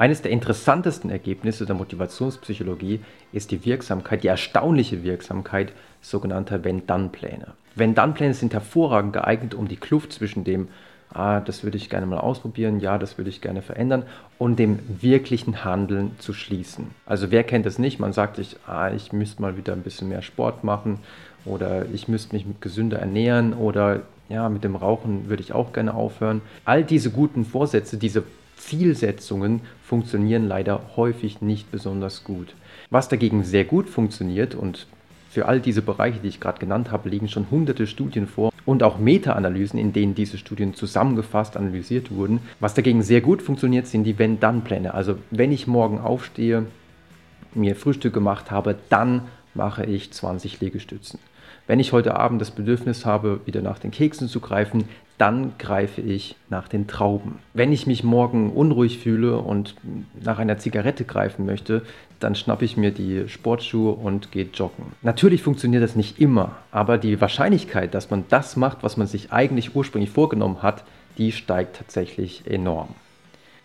Eines der interessantesten Ergebnisse der Motivationspsychologie ist die Wirksamkeit, die erstaunliche Wirksamkeit sogenannter Wenn-Dann-Pläne. Wenn-Dann-Pläne sind hervorragend geeignet, um die Kluft zwischen dem, ah, das würde ich gerne mal ausprobieren, ja, das würde ich gerne verändern, und dem wirklichen Handeln zu schließen. Also wer kennt das nicht? Man sagt sich, ah, ich müsste mal wieder ein bisschen mehr Sport machen oder ich müsste mich gesünder ernähren oder ja, mit dem Rauchen würde ich auch gerne aufhören. All diese guten Vorsätze, diese Zielsetzungen funktionieren leider häufig nicht besonders gut. Was dagegen sehr gut funktioniert und für all diese Bereiche, die ich gerade genannt habe, liegen schon hunderte Studien vor und auch Meta-Analysen, in denen diese Studien zusammengefasst analysiert wurden. Was dagegen sehr gut funktioniert, sind die Wenn-Dann-Pläne. Also wenn ich morgen aufstehe, mir Frühstück gemacht habe, dann mache ich 20 Liegestützen. Wenn ich heute Abend das Bedürfnis habe, wieder nach den Keksen zu greifen, dann greife ich nach den Trauben. Wenn ich mich morgen unruhig fühle und nach einer Zigarette greifen möchte, dann schnappe ich mir die Sportschuhe und gehe joggen. Natürlich funktioniert das nicht immer, aber die Wahrscheinlichkeit, dass man das macht, was man sich eigentlich ursprünglich vorgenommen hat, die steigt tatsächlich enorm.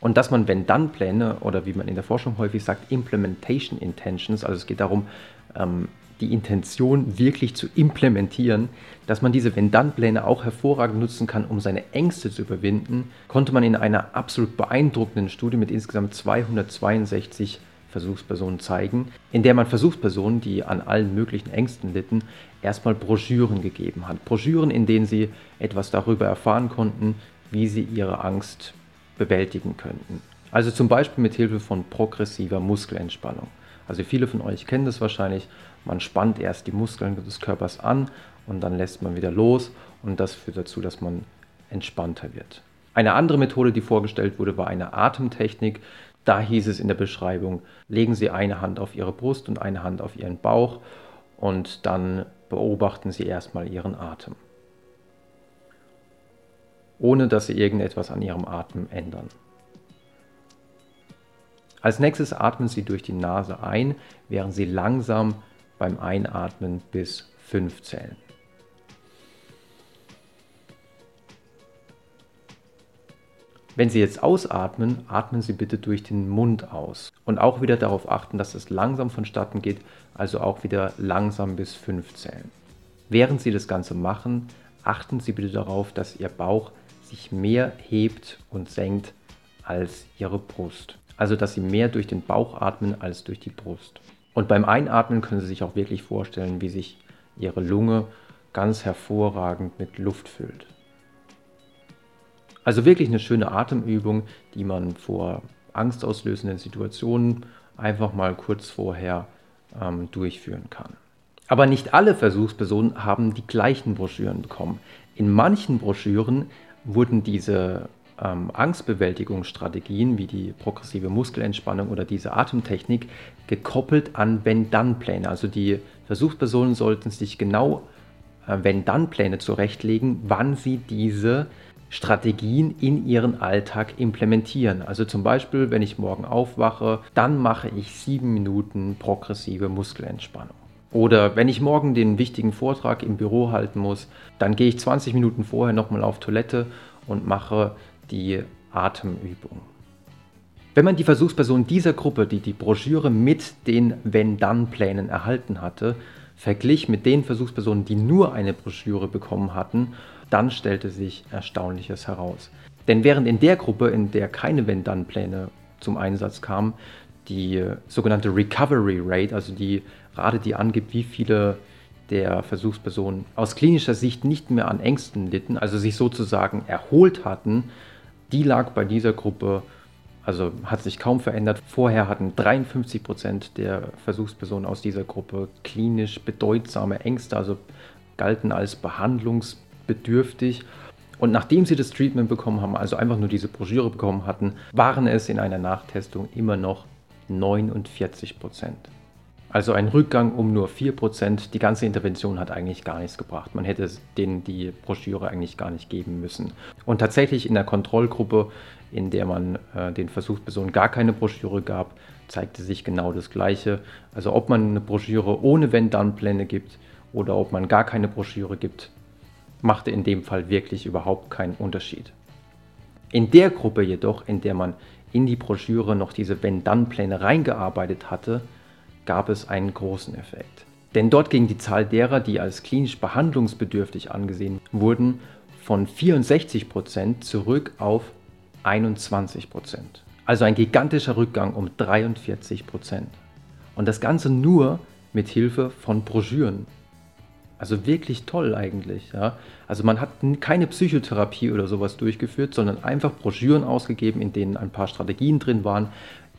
Und dass man Wenn-Dann-Pläne oder wie man in der Forschung häufig sagt, Implementation Intentions, also es geht darum, ähm, die Intention wirklich zu implementieren, dass man diese Wenn-Dann-Pläne auch hervorragend nutzen kann, um seine Ängste zu überwinden, konnte man in einer absolut beeindruckenden Studie mit insgesamt 262 Versuchspersonen zeigen, in der man Versuchspersonen, die an allen möglichen Ängsten litten, erstmal Broschüren gegeben hat. Broschüren, in denen sie etwas darüber erfahren konnten, wie sie ihre Angst bewältigen könnten. Also zum Beispiel mit Hilfe von progressiver Muskelentspannung. Also viele von euch kennen das wahrscheinlich. Man spannt erst die Muskeln des Körpers an und dann lässt man wieder los und das führt dazu, dass man entspannter wird. Eine andere Methode, die vorgestellt wurde, war eine Atemtechnik. Da hieß es in der Beschreibung, legen Sie eine Hand auf Ihre Brust und eine Hand auf Ihren Bauch und dann beobachten Sie erstmal Ihren Atem, ohne dass Sie irgendetwas an Ihrem Atem ändern. Als nächstes atmen Sie durch die Nase ein, während Sie langsam beim Einatmen bis 5 zählen. Wenn Sie jetzt ausatmen, atmen Sie bitte durch den Mund aus. Und auch wieder darauf achten, dass es langsam vonstatten geht, also auch wieder langsam bis 5 zählen. Während Sie das Ganze machen, achten Sie bitte darauf, dass Ihr Bauch sich mehr hebt und senkt als Ihre Brust also dass Sie mehr durch den Bauch atmen als durch die Brust. Und beim Einatmen können Sie sich auch wirklich vorstellen, wie sich Ihre Lunge ganz hervorragend mit Luft füllt. Also wirklich eine schöne Atemübung, die man vor angstauslösenden Situationen einfach mal kurz vorher ähm, durchführen kann. Aber nicht alle Versuchspersonen haben die gleichen Broschüren bekommen. In manchen Broschüren wurden diese ähm, Angstbewältigungsstrategien wie die progressive Muskelentspannung oder diese Atemtechnik gekoppelt an Wenn-Dann-Pläne. Also die Versuchspersonen sollten sich genau äh, Wenn-Dann-Pläne zurechtlegen, wann sie diese Strategien in ihren Alltag implementieren. Also zum Beispiel, wenn ich morgen aufwache, dann mache ich sieben Minuten progressive Muskelentspannung. Oder wenn ich morgen den wichtigen Vortrag im Büro halten muss, dann gehe ich 20 Minuten vorher nochmal auf Toilette und mache die Atemübung. Wenn man die Versuchsperson dieser Gruppe, die die Broschüre mit den Wenn-Dann-Plänen erhalten hatte, verglich mit den Versuchspersonen, die nur eine Broschüre bekommen hatten, dann stellte sich Erstaunliches heraus. Denn während in der Gruppe, in der keine Wenn-Dann-Pläne zum Einsatz kamen, die sogenannte Recovery Rate, also die Rate, die angibt, wie viele der Versuchspersonen aus klinischer Sicht nicht mehr an Ängsten litten, also sich sozusagen erholt hatten, die lag bei dieser Gruppe, also hat sich kaum verändert. Vorher hatten 53 Prozent der Versuchspersonen aus dieser Gruppe klinisch bedeutsame Ängste, also galten als behandlungsbedürftig. Und nachdem sie das Treatment bekommen haben, also einfach nur diese Broschüre bekommen hatten, waren es in einer Nachtestung immer noch 49 Prozent. Also ein Rückgang um nur 4%. Die ganze Intervention hat eigentlich gar nichts gebracht. Man hätte denen die Broschüre eigentlich gar nicht geben müssen. Und tatsächlich in der Kontrollgruppe, in der man äh, den Versuchspersonen gar keine Broschüre gab, zeigte sich genau das Gleiche. Also ob man eine Broschüre ohne Wenn-Dann-Pläne gibt oder ob man gar keine Broschüre gibt, machte in dem Fall wirklich überhaupt keinen Unterschied. In der Gruppe jedoch, in der man in die Broschüre noch diese Wenn-Dann-Pläne reingearbeitet hatte, gab es einen großen Effekt. Denn dort ging die Zahl derer, die als klinisch behandlungsbedürftig angesehen wurden, von 64% zurück auf 21%. Also ein gigantischer Rückgang um 43%. Und das Ganze nur mit Hilfe von Broschüren. Also wirklich toll eigentlich. Ja? Also man hat keine Psychotherapie oder sowas durchgeführt, sondern einfach Broschüren ausgegeben, in denen ein paar Strategien drin waren,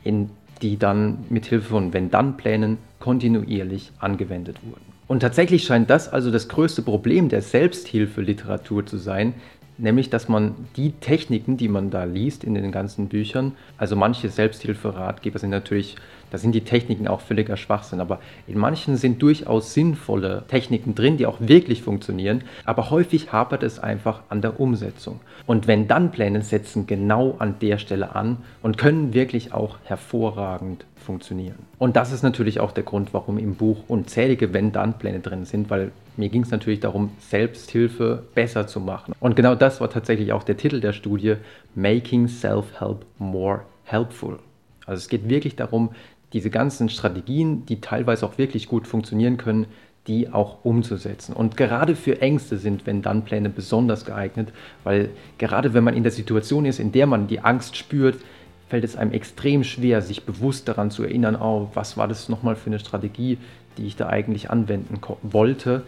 in die dann mit Hilfe von Wenn-Dann-Plänen kontinuierlich angewendet wurden. Und tatsächlich scheint das also das größte Problem der Selbsthilfeliteratur zu sein, nämlich dass man die Techniken, die man da liest in den ganzen Büchern, also manche Selbsthilferatgeber sind natürlich, da sind die Techniken auch völliger Schwachsinn, aber in manchen sind durchaus sinnvolle Techniken drin, die auch wirklich funktionieren, aber häufig hapert es einfach an der Umsetzung. Und wenn dann Pläne setzen genau an der Stelle an und können wirklich auch hervorragend funktionieren. Und das ist natürlich auch der Grund, warum im Buch unzählige Wenn-Dann-Pläne drin sind, weil mir ging es natürlich darum, Selbsthilfe besser zu machen. Und genau das war tatsächlich auch der Titel der Studie, Making Self-Help More Helpful. Also es geht wirklich darum, diese ganzen Strategien, die teilweise auch wirklich gut funktionieren können, die auch umzusetzen. Und gerade für Ängste sind Wenn-Dann-Pläne besonders geeignet, weil gerade wenn man in der Situation ist, in der man die Angst spürt, fällt es einem extrem schwer, sich bewusst daran zu erinnern, oh, was war das nochmal für eine Strategie, die ich da eigentlich anwenden wollte.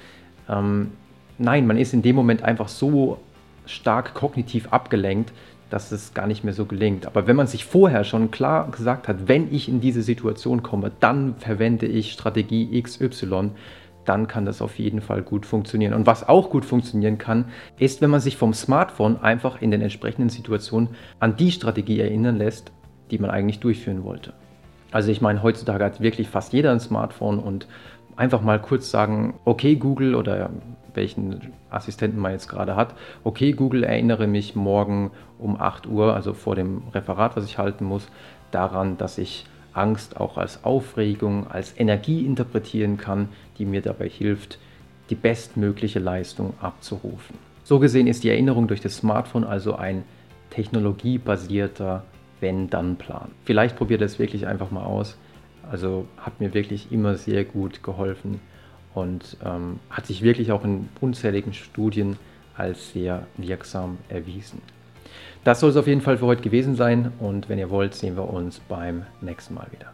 Ähm, nein, man ist in dem Moment einfach so stark kognitiv abgelenkt, dass es gar nicht mehr so gelingt. Aber wenn man sich vorher schon klar gesagt hat, wenn ich in diese Situation komme, dann verwende ich Strategie XY, dann kann das auf jeden Fall gut funktionieren. Und was auch gut funktionieren kann, ist, wenn man sich vom Smartphone einfach in den entsprechenden Situationen an die Strategie erinnern lässt, die man eigentlich durchführen wollte. Also ich meine, heutzutage hat wirklich fast jeder ein Smartphone und einfach mal kurz sagen, okay Google oder welchen Assistenten man jetzt gerade hat, okay Google, erinnere mich morgen um 8 Uhr, also vor dem Referat, was ich halten muss, daran, dass ich Angst auch als Aufregung, als Energie interpretieren kann, die mir dabei hilft, die bestmögliche Leistung abzurufen. So gesehen ist die Erinnerung durch das Smartphone also ein technologiebasierter Wenn-Dann-Plan. Vielleicht probiert es wirklich einfach mal aus. Also hat mir wirklich immer sehr gut geholfen und ähm, hat sich wirklich auch in unzähligen Studien als sehr wirksam erwiesen. Das soll es auf jeden Fall für heute gewesen sein und wenn ihr wollt, sehen wir uns beim nächsten Mal wieder.